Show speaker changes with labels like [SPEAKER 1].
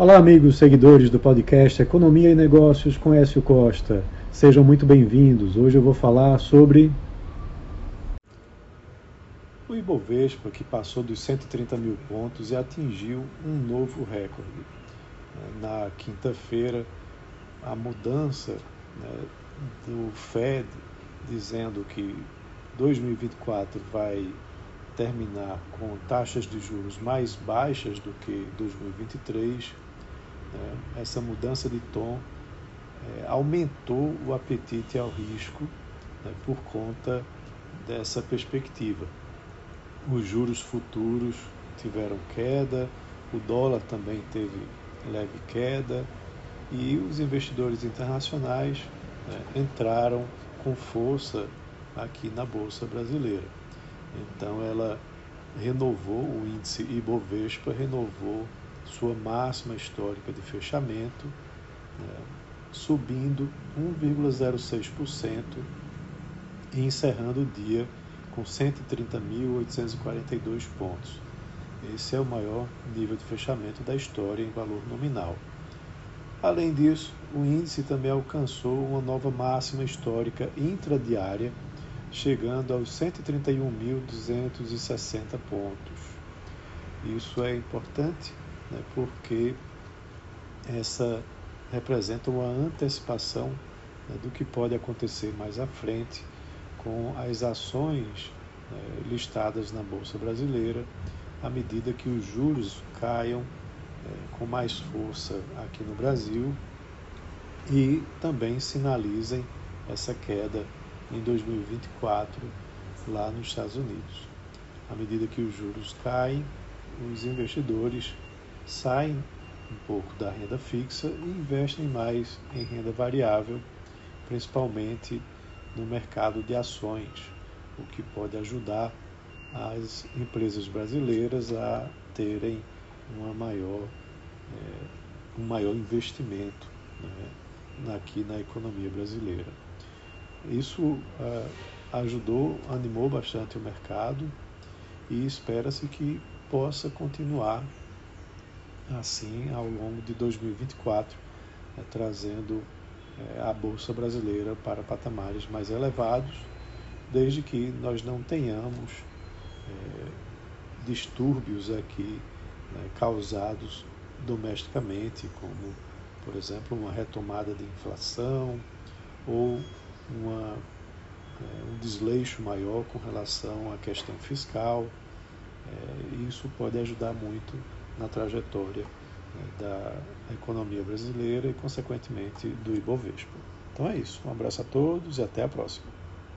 [SPEAKER 1] Olá, amigos seguidores do podcast Economia e Negócios com Écio Costa. Sejam muito bem-vindos. Hoje eu vou falar sobre o Ibovespa, que passou dos 130 mil pontos e atingiu um novo recorde. Na quinta-feira, a mudança né, do Fed dizendo que 2024 vai terminar com taxas de juros mais baixas do que 2023 né, essa mudança de tom é, aumentou o apetite ao risco né, por conta dessa perspectiva. Os juros futuros tiveram queda, o dólar também teve leve queda e os investidores internacionais né, entraram com força aqui na Bolsa Brasileira. Então ela renovou, o índice Ibovespa renovou sua máxima histórica de fechamento, né, subindo 1,06% e encerrando o dia com 130.842 pontos. Esse é o maior nível de fechamento da história em valor nominal. Além disso, o índice também alcançou uma nova máxima histórica intradiária, chegando aos 131.260 pontos. Isso é importante né, porque essa representa uma antecipação né, do que pode acontecer mais à frente com as ações né, listadas na Bolsa Brasileira, à medida que os juros caiam é, com mais força aqui no Brasil e também sinalizem essa queda em 2024 lá nos Estados Unidos. À medida que os juros caem, os investidores saem um pouco da renda fixa e investem mais em renda variável, principalmente no mercado de ações, o que pode ajudar as empresas brasileiras a terem uma maior, é, um maior investimento né, aqui na economia brasileira. Isso é, ajudou, animou bastante o mercado e espera-se que possa continuar assim ao longo de 2024, né, trazendo é, a Bolsa Brasileira para patamares mais elevados, desde que nós não tenhamos é, distúrbios aqui né, causados domesticamente, como, por exemplo, uma retomada de inflação ou uma, é, um desleixo maior com relação à questão fiscal. Isso pode ajudar muito na trajetória né, da economia brasileira e, consequentemente, do Ibovespa. Então é isso. Um abraço a todos e até a próxima.